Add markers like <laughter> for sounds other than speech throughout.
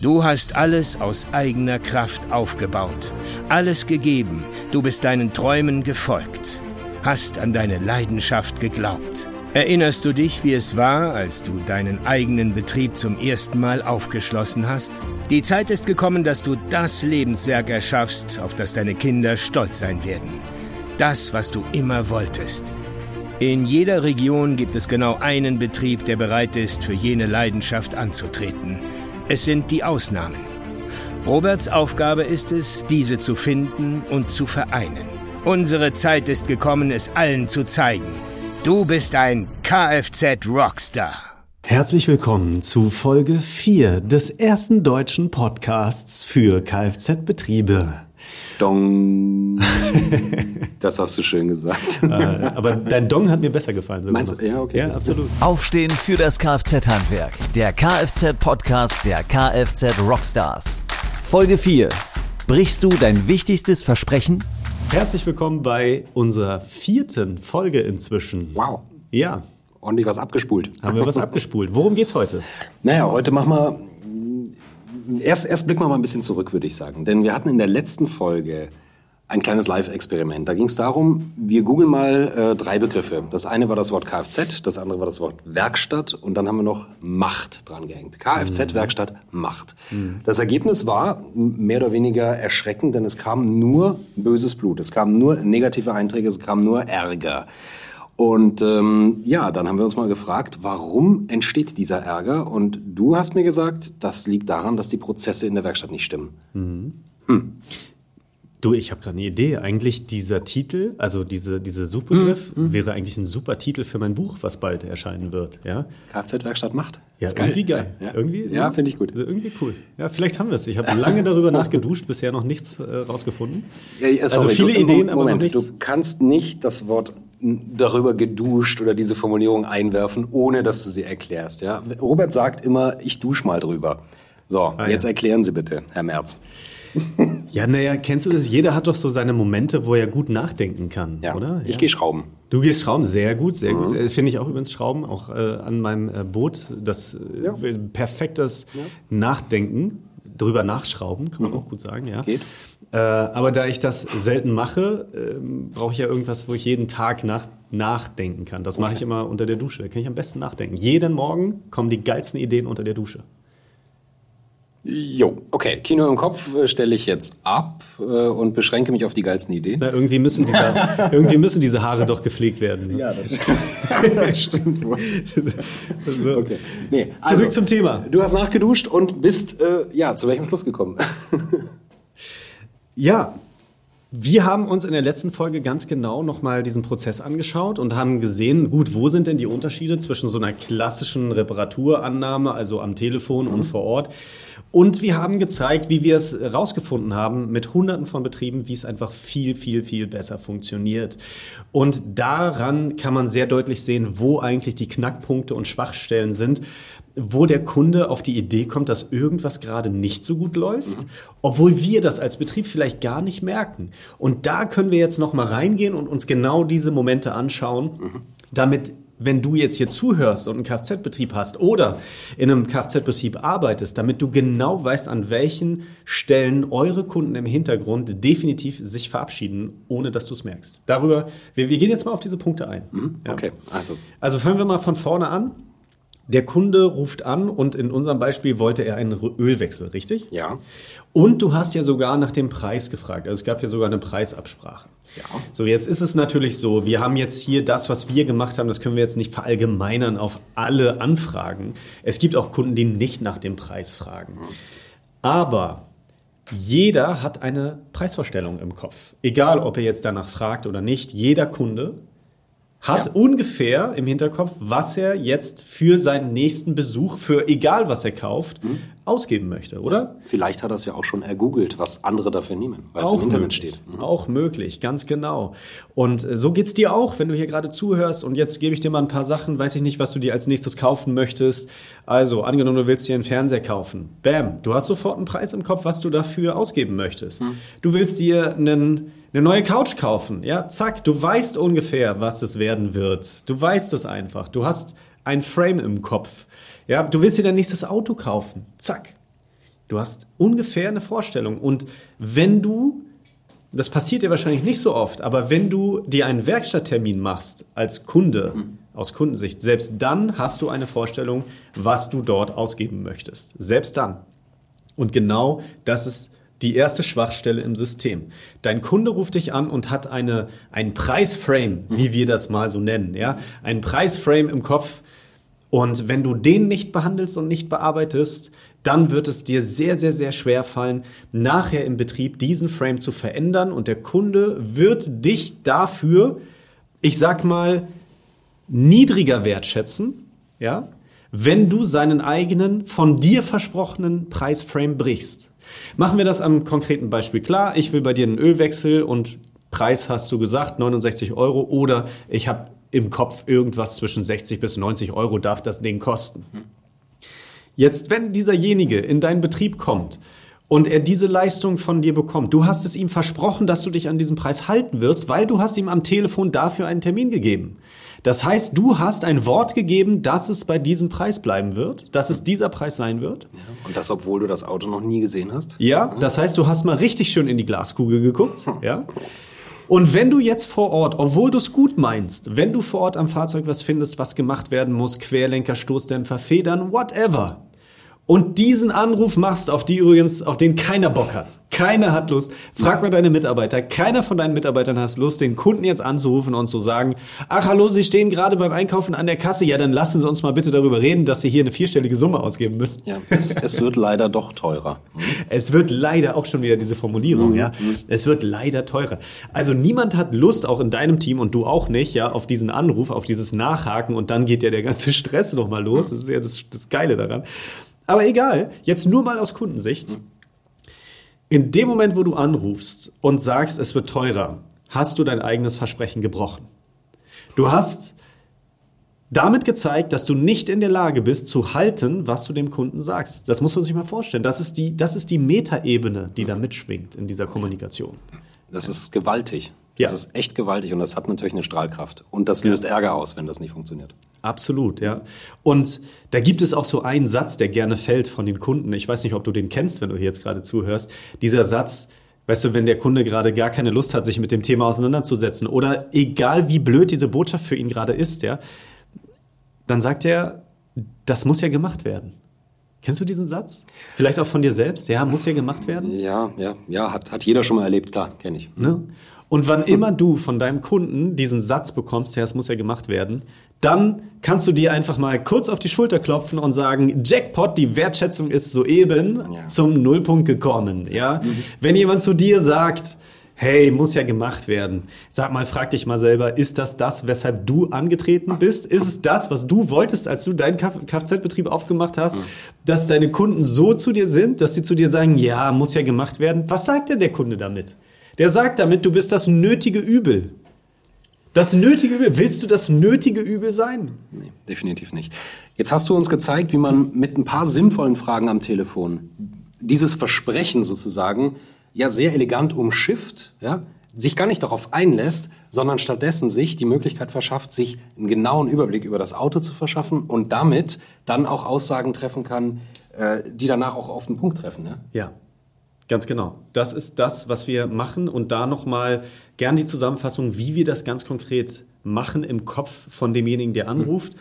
Du hast alles aus eigener Kraft aufgebaut, alles gegeben, du bist deinen Träumen gefolgt, hast an deine Leidenschaft geglaubt. Erinnerst du dich, wie es war, als du deinen eigenen Betrieb zum ersten Mal aufgeschlossen hast? Die Zeit ist gekommen, dass du das Lebenswerk erschaffst, auf das deine Kinder stolz sein werden. Das, was du immer wolltest. In jeder Region gibt es genau einen Betrieb, der bereit ist, für jene Leidenschaft anzutreten. Es sind die Ausnahmen. Roberts Aufgabe ist es, diese zu finden und zu vereinen. Unsere Zeit ist gekommen, es allen zu zeigen. Du bist ein Kfz-Rockstar. Herzlich willkommen zu Folge 4 des ersten deutschen Podcasts für Kfz-Betriebe. Dong. <laughs> das hast du schön gesagt. Äh, aber dein Dong hat mir besser gefallen. Sogar. Meinst du? Ja, okay. Ja, absolut. Aufstehen für das Kfz-Handwerk. Der Kfz-Podcast der Kfz-Rockstars. Folge 4. Brichst du dein wichtigstes Versprechen? Herzlich willkommen bei unserer vierten Folge inzwischen. Wow. Ja. Ordentlich was abgespult. Haben wir was <laughs> abgespult. Worum geht's heute? Naja, heute machen wir erst, erst blicken wir mal ein bisschen zurück, würde ich sagen. Denn wir hatten in der letzten Folge ein kleines Live-Experiment. Da ging es darum, wir googeln mal äh, drei Begriffe. Das eine war das Wort Kfz, das andere war das Wort Werkstatt und dann haben wir noch Macht dran gehängt. Kfz, mhm. Werkstatt, Macht. Mhm. Das Ergebnis war mehr oder weniger erschreckend, denn es kam nur böses Blut. Es kamen nur negative Einträge, es kam nur Ärger. Und ähm, ja, dann haben wir uns mal gefragt, warum entsteht dieser Ärger? Und du hast mir gesagt, das liegt daran, dass die Prozesse in der Werkstatt nicht stimmen. Mhm. Hm. Du, ich habe gerade eine Idee. Eigentlich dieser Titel, also diese, dieser Suchbegriff, mhm. wäre eigentlich ein super Titel für mein Buch, was bald erscheinen wird. Ja? Kfz-Werkstatt macht. Ja, ist irgendwie geil. Ja, ja. Irgendwie, ja finde ich gut. Also irgendwie cool. Ja, vielleicht haben wir es. Ich habe lange darüber <laughs> nachgeduscht, bisher noch nichts äh, rausgefunden. Ja, also viele du, Ideen, Moment, aber noch nichts. Du kannst nicht das Wort darüber geduscht oder diese Formulierung einwerfen, ohne dass du sie erklärst. Ja? Robert sagt immer, ich dusche mal drüber. So, ah, jetzt erklären Sie bitte, Herr Merz. <laughs> Ja, naja, kennst du das? Jeder hat doch so seine Momente, wo er gut nachdenken kann, ja. oder? Ich gehe schrauben. Du gehst schrauben, sehr gut, sehr mhm. gut. Äh, finde ich auch übrigens Schrauben, auch äh, an meinem äh, Boot. Das äh, ja. perfektes ja. Nachdenken, drüber nachschrauben, kann man mhm. auch gut sagen, ja. Geht. Äh, aber da ich das selten mache, ähm, brauche ich ja irgendwas, wo ich jeden Tag nach, nachdenken kann. Das mache ich immer unter der Dusche. Da kann ich am besten nachdenken. Jeden Morgen kommen die geilsten Ideen unter der Dusche. Jo, okay. Kino im Kopf äh, stelle ich jetzt ab äh, und beschränke mich auf die geilsten Ideen. Na, irgendwie, müssen diese, <laughs> irgendwie müssen diese Haare doch gepflegt werden. Ne? Ja, das <laughs> <laughs> stimmt. wohl. so. okay. nee, also, Zurück zum Thema. Du hast nachgeduscht und bist äh, ja zu welchem Schluss gekommen? Ja, wir haben uns in der letzten Folge ganz genau nochmal diesen Prozess angeschaut und haben gesehen, gut, wo sind denn die Unterschiede zwischen so einer klassischen Reparaturannahme, also am Telefon mhm. und vor Ort, und wir haben gezeigt, wie wir es rausgefunden haben mit hunderten von Betrieben, wie es einfach viel, viel, viel besser funktioniert. Und daran kann man sehr deutlich sehen, wo eigentlich die Knackpunkte und Schwachstellen sind, wo der Kunde auf die Idee kommt, dass irgendwas gerade nicht so gut läuft, obwohl wir das als Betrieb vielleicht gar nicht merken. Und da können wir jetzt noch mal reingehen und uns genau diese Momente anschauen, mhm. damit wenn du jetzt hier zuhörst und einen Kfz-Betrieb hast oder in einem Kfz-Betrieb arbeitest, damit du genau weißt, an welchen Stellen eure Kunden im Hintergrund definitiv sich verabschieden, ohne dass du es merkst. Darüber, wir, wir, gehen jetzt mal auf diese Punkte ein. Mhm, okay, also. Also fangen wir mal von vorne an. Der Kunde ruft an und in unserem Beispiel wollte er einen Ölwechsel, richtig? Ja. Und du hast ja sogar nach dem Preis gefragt. Also es gab ja sogar eine Preisabsprache. Ja. So, jetzt ist es natürlich so, wir haben jetzt hier das, was wir gemacht haben, das können wir jetzt nicht verallgemeinern auf alle Anfragen. Es gibt auch Kunden, die nicht nach dem Preis fragen. Aber jeder hat eine Preisvorstellung im Kopf. Egal, ob er jetzt danach fragt oder nicht, jeder Kunde hat ja. ungefähr im Hinterkopf, was er jetzt für seinen nächsten Besuch, für egal was er kauft, mhm. ausgeben möchte, oder? Vielleicht hat er es ja auch schon ergoogelt, was andere dafür nehmen, weil es im Internet steht. Mhm. Auch möglich, ganz genau. Und äh, so geht's dir auch, wenn du hier gerade zuhörst und jetzt gebe ich dir mal ein paar Sachen, weiß ich nicht, was du dir als nächstes kaufen möchtest. Also, angenommen, du willst dir einen Fernseher kaufen. Bam, du hast sofort einen Preis im Kopf, was du dafür ausgeben möchtest. Mhm. Du willst dir einen eine neue Couch kaufen. Ja, zack, du weißt ungefähr, was es werden wird. Du weißt es einfach. Du hast ein Frame im Kopf. Ja, du willst dir dein nächstes Auto kaufen. Zack. Du hast ungefähr eine Vorstellung. Und wenn du, das passiert dir wahrscheinlich nicht so oft, aber wenn du dir einen Werkstatttermin machst als Kunde, mhm. aus Kundensicht, selbst dann hast du eine Vorstellung, was du dort ausgeben möchtest. Selbst dann. Und genau das ist die erste Schwachstelle im System. Dein Kunde ruft dich an und hat eine, ein Preisframe, wie wir das mal so nennen, ja, ein Preisframe im Kopf. Und wenn du den nicht behandelst und nicht bearbeitest, dann wird es dir sehr, sehr, sehr schwer fallen, nachher im Betrieb diesen Frame zu verändern und der Kunde wird dich dafür, ich sag mal, niedriger wertschätzen, ja, wenn du seinen eigenen, von dir versprochenen Preisframe brichst. Machen wir das am konkreten Beispiel klar. Ich will bei dir einen Ölwechsel und Preis hast du gesagt, 69 Euro oder ich habe im Kopf irgendwas zwischen 60 bis 90 Euro darf das Ding kosten. Jetzt, wenn dieserjenige in deinen Betrieb kommt und er diese Leistung von dir bekommt, du hast es ihm versprochen, dass du dich an diesem Preis halten wirst, weil du hast ihm am Telefon dafür einen Termin gegeben. Das heißt, du hast ein Wort gegeben, dass es bei diesem Preis bleiben wird, dass es dieser Preis sein wird. Ja, und das, obwohl du das Auto noch nie gesehen hast? Ja, das heißt, du hast mal richtig schön in die Glaskugel geguckt. Hm. Ja. Und wenn du jetzt vor Ort, obwohl du es gut meinst, wenn du vor Ort am Fahrzeug was findest, was gemacht werden muss, Querlenker, Stoßdämpfer, Federn, whatever, und diesen Anruf machst, auf die übrigens, auf den keiner Bock hat. Keiner hat Lust. Frag mal deine Mitarbeiter. Keiner von deinen Mitarbeitern hat Lust, den Kunden jetzt anzurufen und zu sagen, ach hallo, Sie stehen gerade beim Einkaufen an der Kasse. Ja, dann lassen Sie uns mal bitte darüber reden, dass Sie hier eine vierstellige Summe ausgeben müssen. Ja, es, es wird leider doch teurer. <laughs> Es wird leider auch schon wieder diese Formulierung, mhm. ja. Es wird leider teurer. Also niemand hat Lust, auch in deinem Team und du auch nicht, ja, auf diesen Anruf, auf dieses Nachhaken und dann geht ja der ganze <laughs> Stress nochmal los. Das ist ja das, das Geile daran. Aber egal, jetzt nur mal aus Kundensicht. In dem Moment, wo du anrufst und sagst, es wird teurer, hast du dein eigenes Versprechen gebrochen. Du hast damit gezeigt, dass du nicht in der Lage bist zu halten, was du dem Kunden sagst. Das muss man sich mal vorstellen. Das ist die, die Metaebene, die da mitschwingt in dieser Kommunikation. Das ist gewaltig. Das ist echt gewaltig und das hat natürlich eine Strahlkraft. Und das löst Ärger aus, wenn das nicht funktioniert. Absolut, ja. Und da gibt es auch so einen Satz, der gerne fällt von den Kunden. Ich weiß nicht, ob du den kennst, wenn du hier jetzt gerade zuhörst. Dieser Satz, weißt du, wenn der Kunde gerade gar keine Lust hat, sich mit dem Thema auseinanderzusetzen oder egal wie blöd diese Botschaft für ihn gerade ist, ja, dann sagt er, das muss ja gemacht werden. Kennst du diesen Satz? Vielleicht auch von dir selbst? Ja, muss ja gemacht werden? Ja, ja, ja, hat, hat jeder schon mal erlebt, klar, kenne ich. Ne? Und wann immer du von deinem Kunden diesen Satz bekommst, ja, es muss ja gemacht werden, dann kannst du dir einfach mal kurz auf die Schulter klopfen und sagen, Jackpot, die Wertschätzung ist soeben ja. zum Nullpunkt gekommen. Ja, mhm. wenn jemand zu dir sagt, hey, muss ja gemacht werden. Sag mal, frag dich mal selber, ist das das, weshalb du angetreten bist? Ist es das, was du wolltest, als du deinen Kfz-Betrieb aufgemacht hast, mhm. dass deine Kunden so zu dir sind, dass sie zu dir sagen, ja, muss ja gemacht werden? Was sagt denn der Kunde damit? Der sagt damit, du bist das nötige Übel. Das nötige Übel. Willst du das nötige Übel sein? Nee, definitiv nicht. Jetzt hast du uns gezeigt, wie man mit ein paar sinnvollen Fragen am Telefon dieses Versprechen sozusagen ja sehr elegant umschifft, ja, sich gar nicht darauf einlässt, sondern stattdessen sich die Möglichkeit verschafft, sich einen genauen Überblick über das Auto zu verschaffen und damit dann auch Aussagen treffen kann, äh, die danach auch auf den Punkt treffen. Ja. ja. Ganz genau. Das ist das, was wir machen und da nochmal gern die Zusammenfassung, wie wir das ganz konkret machen im Kopf von demjenigen, der anruft.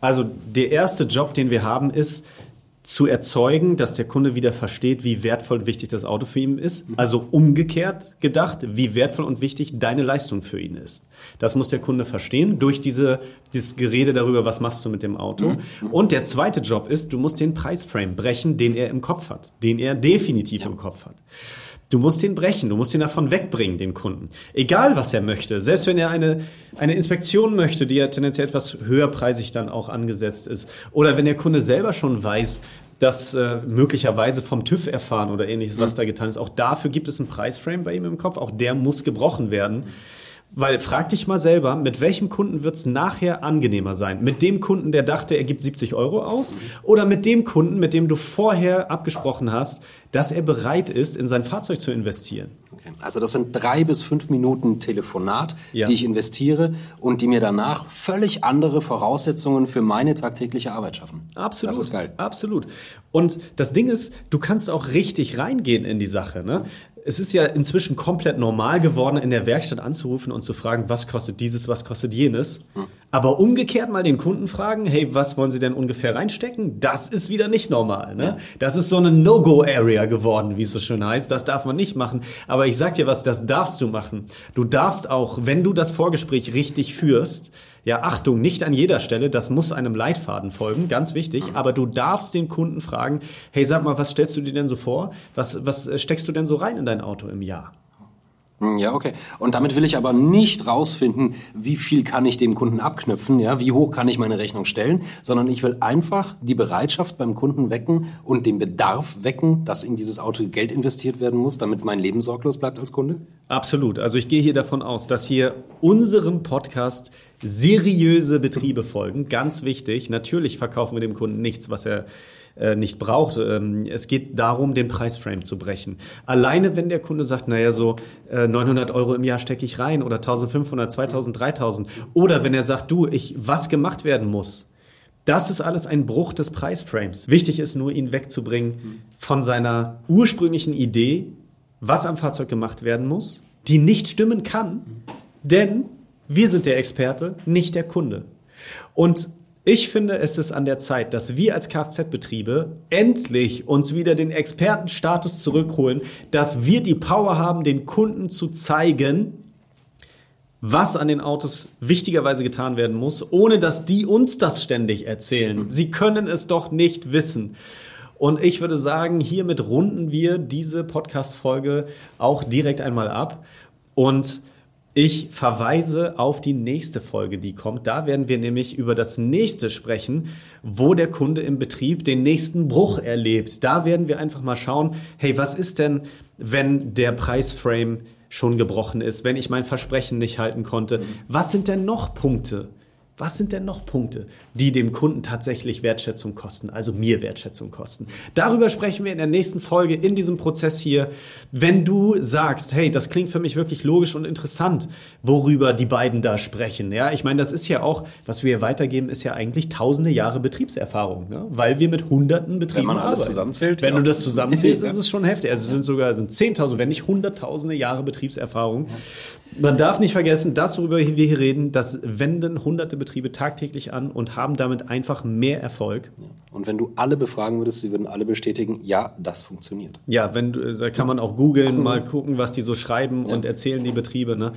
Also der erste Job, den wir haben, ist, zu erzeugen, dass der Kunde wieder versteht, wie wertvoll und wichtig das Auto für ihn ist. Also umgekehrt gedacht, wie wertvoll und wichtig deine Leistung für ihn ist. Das muss der Kunde verstehen durch diese, dieses Gerede darüber, was machst du mit dem Auto. Mhm. Und der zweite Job ist, du musst den Preisframe brechen, den er im Kopf hat, den er definitiv ja. im Kopf hat. Du musst ihn brechen, du musst ihn davon wegbringen, den Kunden. Egal, was er möchte. Selbst wenn er eine, eine Inspektion möchte, die ja tendenziell etwas höherpreisig dann auch angesetzt ist. Oder wenn der Kunde selber schon weiß, dass äh, möglicherweise vom TÜV erfahren oder ähnliches, was mhm. da getan ist. Auch dafür gibt es einen Preisframe bei ihm im Kopf. Auch der muss gebrochen werden. Weil frag dich mal selber, mit welchem Kunden wird es nachher angenehmer sein? Mit dem Kunden, der dachte, er gibt 70 Euro aus? Oder mit dem Kunden, mit dem du vorher abgesprochen hast, dass er bereit ist, in sein Fahrzeug zu investieren? Okay. Also das sind drei bis fünf Minuten Telefonat, Ja. die ich investiere und die mir danach völlig andere Voraussetzungen für meine tagtägliche Arbeit schaffen. Absolut. Das ist geil. Absolut. Und das Ding ist, du kannst auch richtig reingehen in die Sache. Ne? Es ist ja inzwischen komplett normal geworden, in der Werkstatt anzurufen und zu fragen, was kostet dieses, was kostet jenes. Aber umgekehrt mal den Kunden fragen, hey, was wollen Sie denn ungefähr reinstecken? Das ist wieder nicht normal. Ne? Das ist so eine No-Go-Area geworden, wie es so schön heißt. Das darf man nicht machen. Aber ich sag dir was, das darfst du machen. Du darfst auch, wenn du das Vorgespräch richtig führst, ja, Achtung, nicht an jeder Stelle, das muss einem Leitfaden folgen, ganz wichtig, aber du darfst den Kunden fragen, hey, sag mal, was stellst du dir denn so vor? Was, was äh, steckst du denn so rein in dein Auto im Jahr? Hm, Ja, okay. Und damit will ich aber nicht rausfinden, wie viel kann ich dem Kunden abknüpfen, ja, wie hoch kann ich meine Rechnung stellen, sondern ich will einfach die Bereitschaft beim Kunden wecken und den Bedarf wecken, dass in dieses Auto Geld investiert werden muss, damit mein Leben sorglos bleibt als Kunde. Absolut. Also ich gehe hier davon aus, dass hier unserem Podcast seriöse Betriebe folgen. Ganz wichtig. Natürlich verkaufen wir dem Kunden nichts, was er äh, nicht braucht. Ähm, es geht darum, den Preisframe zu brechen. Alleine, wenn der Kunde sagt, naja, so äh, 900 Euro im Jahr stecke ich rein oder 1500, 2000, 3000. Oder wenn er sagt, du, ich, was gemacht werden muss. Das ist alles ein Bruch des Preisframes. Wichtig ist nur, ihn wegzubringen von seiner ursprünglichen Idee, was am Fahrzeug gemacht werden muss, die nicht stimmen kann, denn wir sind der Experte, nicht der Kunde. Und ich finde, es ist an der Zeit, dass wir als Kfz-Betriebe endlich uns wieder den Expertenstatus zurückholen, dass wir die Power haben, den Kunden zu zeigen, was an den Autos wichtigerweise getan werden muss, ohne dass die uns das ständig erzählen. Sie können es doch nicht wissen. Und ich würde sagen, hiermit runden wir diese Podcast-Folge auch direkt einmal ab. Und ich verweise auf die nächste Folge, die kommt. Da werden wir nämlich über das nächste sprechen, wo der Kunde im Betrieb den nächsten Bruch erlebt. Da werden wir einfach mal schauen, hey, was ist denn, wenn der Preisframe schon gebrochen ist, wenn ich mein Versprechen nicht halten konnte? Was sind denn noch Punkte? Was sind denn noch Punkte, die dem Kunden tatsächlich Wertschätzung kosten, also mir Wertschätzung kosten? Darüber sprechen wir in der nächsten Folge in diesem Prozess hier. Wenn du sagst, hey, das klingt für mich wirklich logisch und interessant, worüber die beiden da sprechen. Ja, ich meine, das ist ja auch, was wir hier weitergeben, ist ja eigentlich tausende Jahre Betriebserfahrung, ne? weil wir mit hunderten Betrieben man alles arbeiten. zusammenzählt, Wenn ja. du das zusammenzählst, Ja. ist es schon heftig. Also es sind sogar sind Zehntausende, wenn nicht Hunderttausende Jahre Betriebserfahrung. Man darf nicht vergessen, das, worüber wir hier reden, das wenden hunderte Betriebe tagtäglich an und haben damit einfach mehr Erfolg. Und wenn du alle befragen würdest, sie würden alle bestätigen, ja, das funktioniert. Ja, wenn du- da kann man auch googeln, mal gucken, was die so schreiben und erzählen die Betriebe. Ne?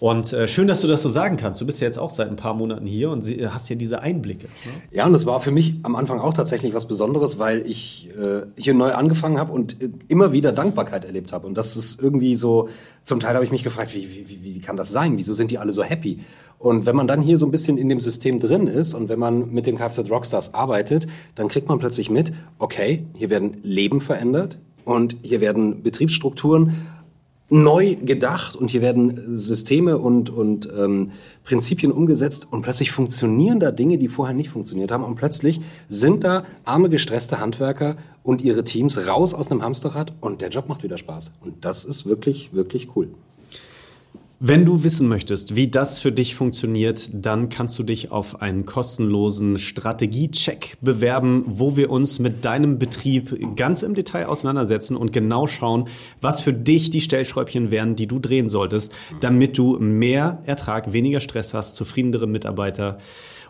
Und äh, schön, dass du das so sagen kannst. Du bist ja jetzt auch seit ein paar Monaten hier und sie, hast ja diese Einblicke. Ne? Ja, und das war für mich am Anfang auch tatsächlich was Besonderes, weil ich äh, hier neu angefangen habe und äh, immer wieder Dankbarkeit erlebt habe. Und das ist irgendwie so, zum Teil habe ich mich gefragt, wie, wie, wie, wie kann das sein? Wieso sind die alle so happy? Und wenn man dann hier so ein bisschen in dem System drin ist und wenn man mit den Kfz Rockstars arbeitet, dann kriegt man plötzlich mit, okay, hier werden Leben verändert und hier werden Betriebsstrukturen neu gedacht und hier werden Systeme und, und ähm, Prinzipien umgesetzt und plötzlich funktionieren da Dinge, die vorher nicht funktioniert haben und plötzlich sind da arme, gestresste Handwerker und ihre Teams raus aus einem Hamsterrad und der Job macht wieder Spaß. Und das ist wirklich, wirklich cool. Wenn du wissen möchtest, wie das für dich funktioniert, dann kannst du dich auf einen kostenlosen Strategiecheck bewerben, wo wir uns mit deinem Betrieb ganz im Detail auseinandersetzen und genau schauen, was für dich die Stellschräubchen wären, die du drehen solltest, damit du mehr Ertrag, weniger Stress hast, zufriedenere Mitarbeiter.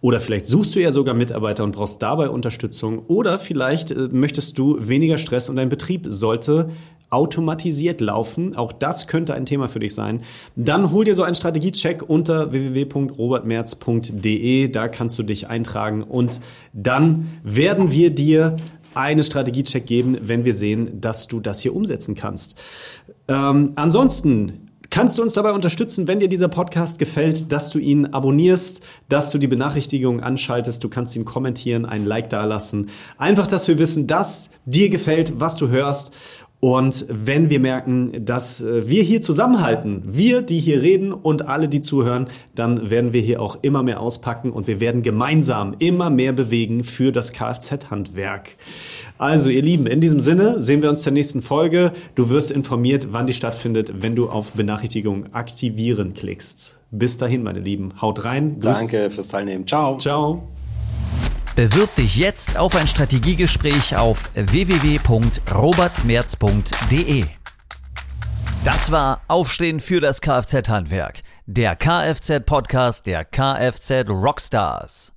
Oder vielleicht suchst du ja sogar Mitarbeiter und brauchst dabei Unterstützung. Oder vielleicht äh, möchtest du weniger Stress und dein Betrieb sollte automatisiert laufen. Auch das könnte ein Thema für dich sein. Dann hol dir so einen Strategiecheck unter www.robertmerz.de. Da kannst du dich eintragen und dann werden wir dir einen Strategiecheck geben, wenn wir sehen, dass du das hier umsetzen kannst. Ähm, ansonsten Kannst du uns dabei unterstützen, wenn dir dieser Podcast gefällt, dass du ihn abonnierst, dass du die Benachrichtigungen anschaltest, du kannst ihn kommentieren, ein Like dalassen. Einfach, dass wir wissen, dass dir gefällt, was du hörst. Und wenn wir merken, dass äh, wir hier zusammenhalten, wir, die hier reden und alle, die zuhören, dann werden wir hier auch immer mehr auspacken und wir werden gemeinsam immer mehr bewegen für das Kfz-Handwerk. Also, ihr Lieben, in diesem Sinne sehen wir uns zur nächsten Folge. Du wirst informiert, wann die stattfindet, wenn du auf Benachrichtigung aktivieren klickst. Bis dahin, meine Lieben. Haut rein. Grüß. Danke fürs Teilnehmen. Ciao. Ciao. Bewirb dich jetzt auf ein Strategiegespräch auf www.robertmerz.de. Das war Aufstehen für das Kfz-Handwerk, der Kfz-Podcast der Kfz Rockstars.